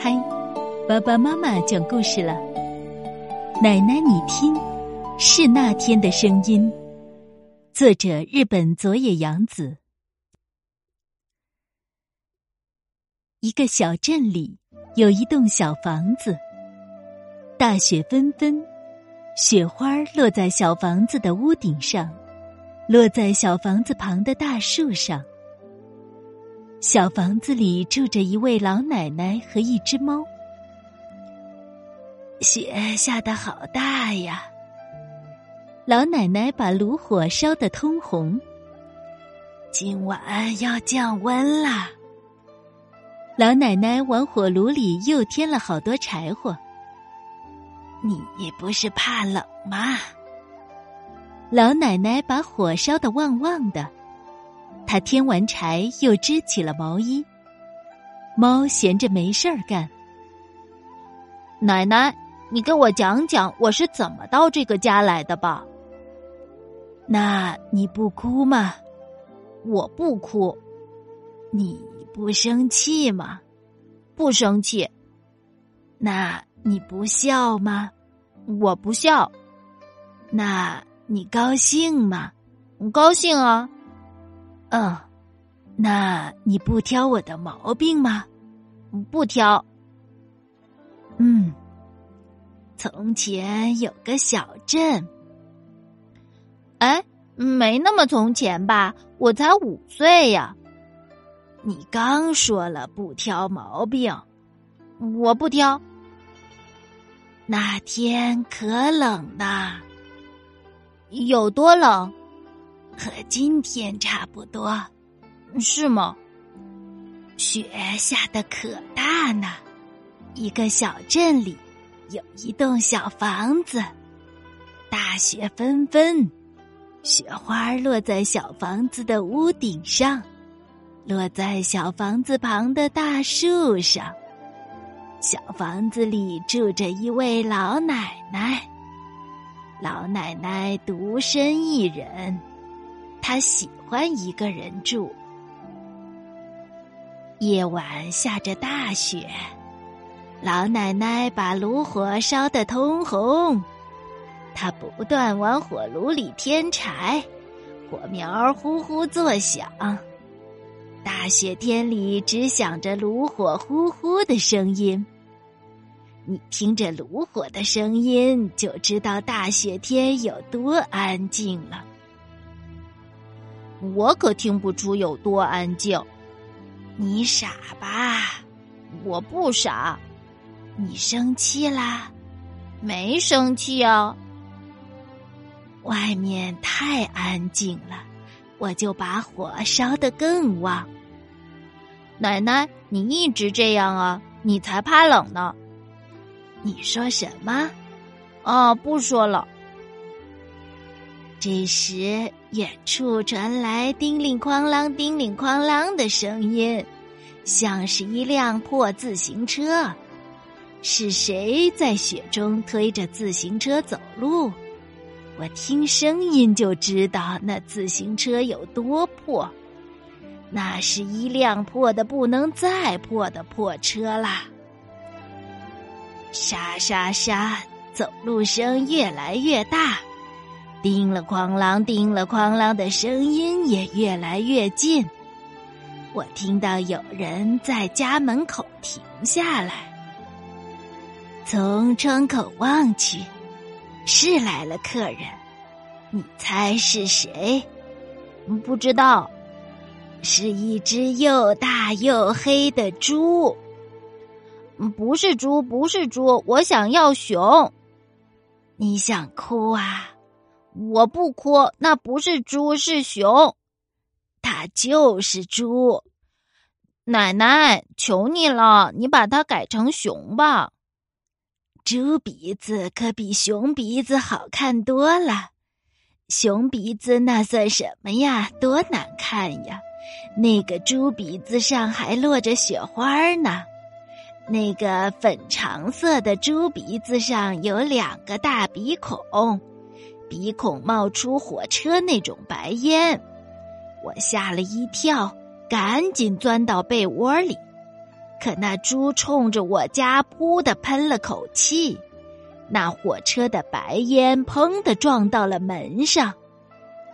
嗨，爸爸妈妈讲故事了。奶奶，你听，是那天的声音。作者：日本佐野洋子。一个小镇里有一栋小房子，大雪纷纷，雪花落在小房子的屋顶上，落在小房子旁的大树上。小房子里住着一位老奶奶和一只猫。雪下的好大呀！老奶奶把炉火烧得通红。今晚要降温了。老奶奶往火炉里又添了好多柴火。你不是怕冷吗？老奶奶把火烧得旺旺的。他添完柴，又织起了毛衣。猫闲着没事儿干。奶奶，你给我讲讲我是怎么到这个家来的吧？那你不哭吗？我不哭。你不生气吗？不生气。那你不笑吗？我不笑。那你高兴吗？高兴啊。嗯，那你不挑我的毛病吗？不挑。嗯，从前有个小镇。哎，没那么从前吧？我才五岁呀。你刚说了不挑毛病，我不挑。那天可冷呐，有多冷？和今天差不多，是吗？雪下的可大呢。一个小镇里有一栋小房子，大雪纷纷，雪花落在小房子的屋顶上，落在小房子旁的大树上。小房子里住着一位老奶奶，老奶奶独身一人。他喜欢一个人住。夜晚下着大雪，老奶奶把炉火烧得通红，她不断往火炉里添柴，火苗呼呼作响。大雪天里只响着炉火呼呼的声音。你听着炉火的声音，就知道大雪天有多安静了。我可听不出有多安静，你傻吧？我不傻。你生气啦？没生气啊。外面太安静了，我就把火烧得更旺。奶奶，你一直这样啊？你才怕冷呢。你说什么？啊，不说了。这时，远处传来叮铃哐啷、叮铃哐啷的声音，像是一辆破自行车。是谁在雪中推着自行车走路？我听声音就知道那自行车有多破。那是一辆破的不能再破的破车啦！沙沙沙，走路声越来越大。叮了哐啷，叮了哐啷的声音也越来越近。我听到有人在家门口停下来，从窗口望去，是来了客人。你猜是谁？不知道，是一只又大又黑的猪。不是猪，不是猪，我想要熊。你想哭啊？我不哭，那不是猪，是熊，它就是猪。奶奶，求你了，你把它改成熊吧。猪鼻子可比熊鼻子好看多了，熊鼻子那算什么呀？多难看呀！那个猪鼻子上还落着雪花呢，那个粉橙色的猪鼻子上有两个大鼻孔。鼻孔冒出火车那种白烟，我吓了一跳，赶紧钻到被窝里。可那猪冲着我家噗的喷了口气，那火车的白烟砰的撞到了门上，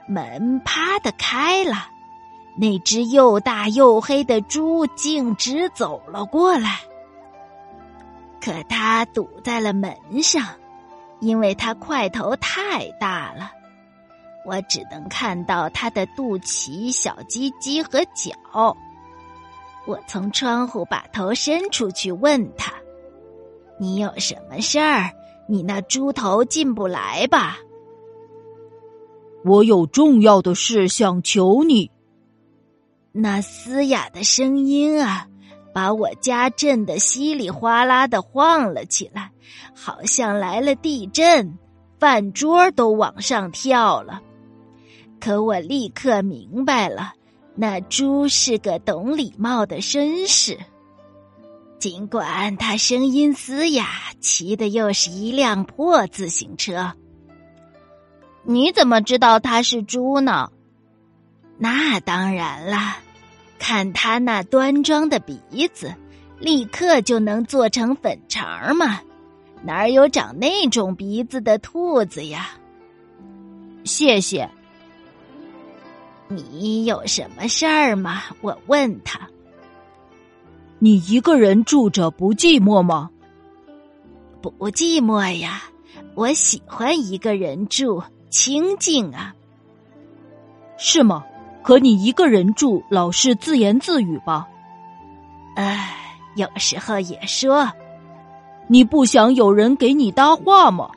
门啪的开了，那只又大又黑的猪径直走了过来。可它堵在了门上，因为它块头太大了，我只能看到它的肚脐、小鸡鸡和脚。我从窗户把头伸出去问他：“你有什么事儿？你那猪头进不来吧？”我有重要的事想求你。那嘶哑的声音啊，把我家震得稀里哗啦的晃了起来，好像来了地震，饭桌都往上跳了。可我立刻明白了。那猪是个懂礼貌的绅士，尽管他声音嘶哑，骑的又是一辆破自行车。你怎么知道他是猪呢？那当然了，看他那端庄的鼻子，立刻就能做成粉肠嘛。哪有长那种鼻子的兔子呀？谢谢。你有什么事儿吗？我问他。你一个人住着不寂寞吗？不寂寞呀，我喜欢一个人住，清静啊。是吗？可你一个人住，老是自言自语吧？唉，有时候也说。你不想有人给你搭话吗？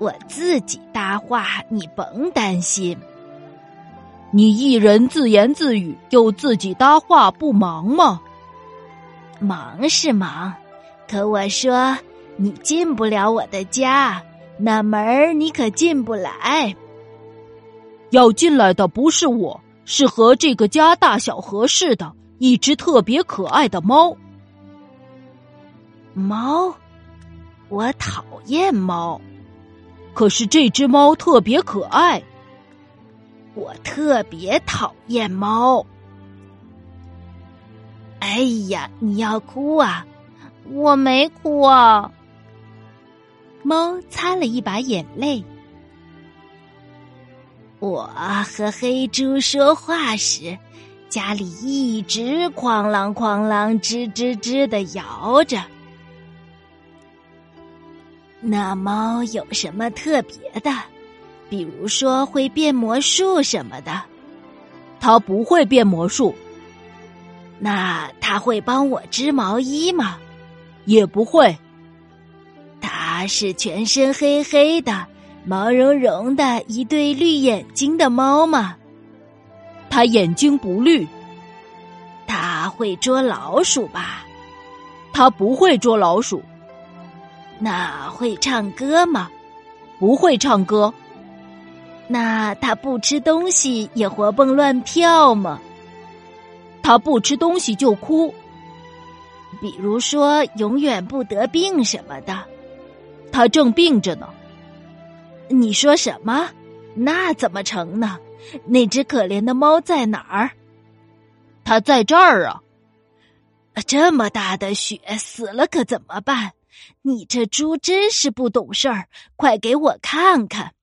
我自己搭话，你甭担心。你一人自言自语，又自己搭话，不忙吗？忙是忙，可我说你进不了我的家，那门儿你可进不来。要进来的不是我，是和这个家大小合适的一只特别可爱的猫。猫，我讨厌猫，可是这只猫特别可爱。我特别讨厌猫。哎呀，你要哭啊！我没哭啊。猫擦了一把眼泪。我和黑猪说话时，家里一直哐啷哐啷、吱吱吱的摇着。那猫有什么特别的？比如说会变魔术什么的，它不会变魔术。那它会帮我织毛衣吗？也不会。它是全身黑黑的、毛茸茸的一对绿眼睛的猫吗？他眼睛不绿。他会捉老鼠吧？他不会捉老鼠。那会唱歌吗？不会唱歌。那他不吃东西也活蹦乱跳吗？他不吃东西就哭，比如说永远不得病什么的。他正病着呢。你说什么？那怎么成呢？那只可怜的猫在哪儿？它在这儿啊！这么大的雪，死了可怎么办？你这猪真是不懂事儿！快给我看看。